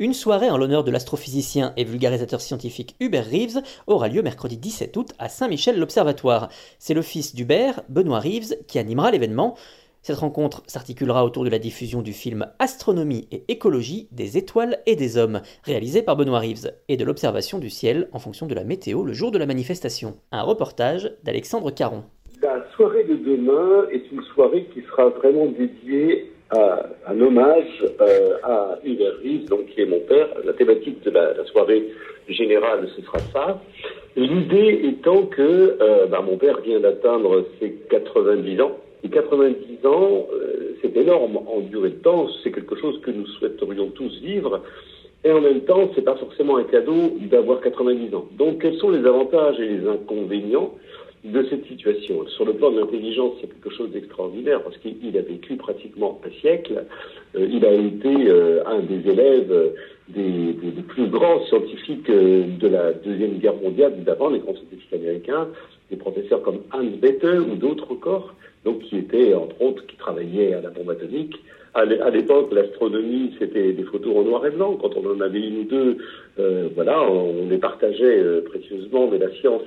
Une soirée en l'honneur de l'astrophysicien et vulgarisateur scientifique Hubert Reeves aura lieu mercredi 17 août à Saint-Michel-l'Observatoire. C'est le fils d'Hubert, Benoît Reeves, qui animera l'événement. Cette rencontre s'articulera autour de la diffusion du film Astronomie et écologie des étoiles et des hommes, réalisé par Benoît Reeves, et de l'observation du ciel en fonction de la météo le jour de la manifestation. Un reportage d'Alexandre Caron. La soirée de demain est une soirée qui sera vraiment dédiée un hommage euh, à Hubert Reeves, donc qui est mon père. La thématique de la, la soirée générale, ce sera ça. L'idée étant que euh, bah, mon père vient d'atteindre ses 90 ans. Et 90 ans, euh, c'est énorme en durée de temps, c'est quelque chose que nous souhaiterions tous vivre. Et en même temps, c'est pas forcément un cadeau d'avoir 90 ans. Donc, quels sont les avantages et les inconvénients de cette situation. Sur le plan de l'intelligence, c'est quelque chose d'extraordinaire parce qu'il a vécu pratiquement un siècle. Euh, il a été euh, un des élèves euh, des, plus grands scientifiques de la Deuxième Guerre mondiale, d'avant les grands scientifiques américains, des professeurs comme Hans Bethe ou d'autres encore, donc qui étaient, entre autres, qui travaillaient à la bombe atomique. À l'époque, l'astronomie, c'était des photos en noir et blanc. Quand on en avait une ou deux, voilà, on les partageait précieusement, mais la science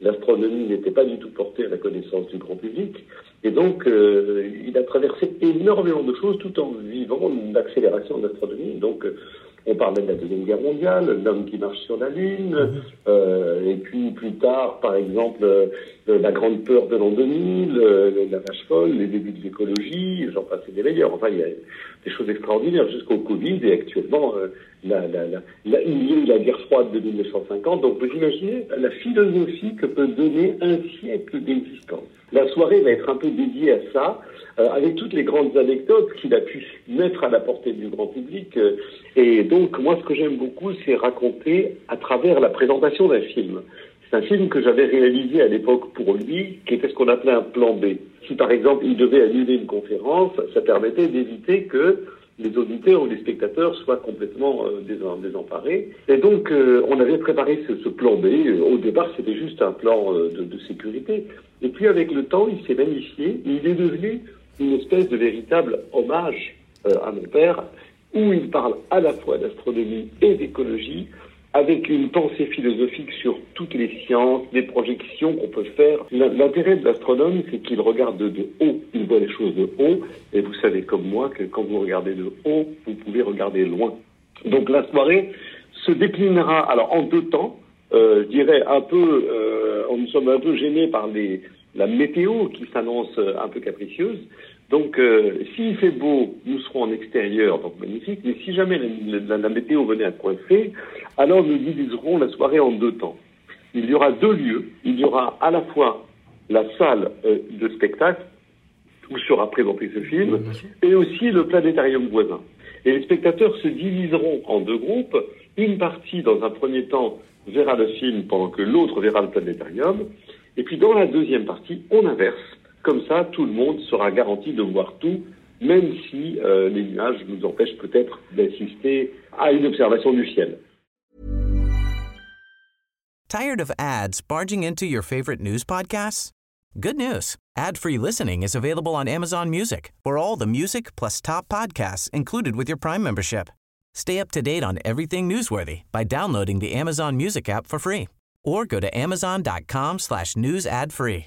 l'astronomie n'était pas du tout portée à la connaissance du grand public. Et donc, euh, il a traversé énormément de choses tout en vivant une accélération de l'astronomie. Donc, euh, on parlait de la Deuxième Guerre mondiale, l'homme qui marche sur la Lune, euh, et puis plus tard, par exemple, la grande peur de l'an 2000, euh, la vache folle, les débuts de l'écologie, j'en passais des meilleurs. Enfin, il y a des choses extraordinaires jusqu'au Covid, et actuellement, euh, la, la, il y a eu la guerre froide de 1950. Donc, vous imaginez la philosophie que peut donner un siècle d'existence. La soirée va être un peu dédiée à ça, euh, avec toutes les grandes anecdotes qu'il a pu mettre à la portée du grand public. Euh, et donc, moi, ce que j'aime beaucoup, c'est raconter à travers la présentation d'un film. C'est un film que j'avais réalisé à l'époque pour lui, qui était ce qu'on appelait un plan B. Si par exemple il devait annuler une conférence, ça permettait d'éviter que les auditeurs ou les spectateurs soient complètement euh, désemparés. Et donc, euh, on avait préparé ce, plan B. Au départ, c'était juste un plan euh, de, de, sécurité. Et puis, avec le temps, il s'est magnifié. Il est devenu une espèce de véritable hommage euh, à mon père, où il parle à la fois d'astronomie et d'écologie, avec une pensée philosophique sur toutes les sciences, des projections qu'on peut faire. L'intérêt de l'astronome, c'est qu'il regarde de haut, il voit les choses de haut, et vous savez comme moi que quand vous regardez de haut, vous pouvez regarder loin. Donc la soirée se déclinera alors en deux temps, euh, je dirais un peu, euh, nous sommes un peu gênés par les, la météo qui s'annonce un peu capricieuse. Donc, euh, s'il fait beau, nous serons en extérieur, donc magnifique. Mais si jamais la, la, la météo venait à coincer, alors nous diviserons la soirée en deux temps. Il y aura deux lieux. Il y aura à la fois la salle euh, de spectacle où sera présenté ce film, et aussi le planétarium voisin. Et les spectateurs se diviseront en deux groupes. Une partie, dans un premier temps, verra le film pendant que l'autre verra le planétarium. Et puis dans la deuxième partie, on inverse. Comme ça, tout le monde sera garanti de voir tout, même si euh, les nuages nous empêchent peut-être d'assister à une observation du ciel. Tired of ads barging into your favorite news podcasts? Good news. Ad-free listening is available on Amazon Music for all the music plus top podcasts included with your Prime membership. Stay up to date on everything newsworthy by downloading the Amazon Music app for free or go to amazon.com slash news ad free.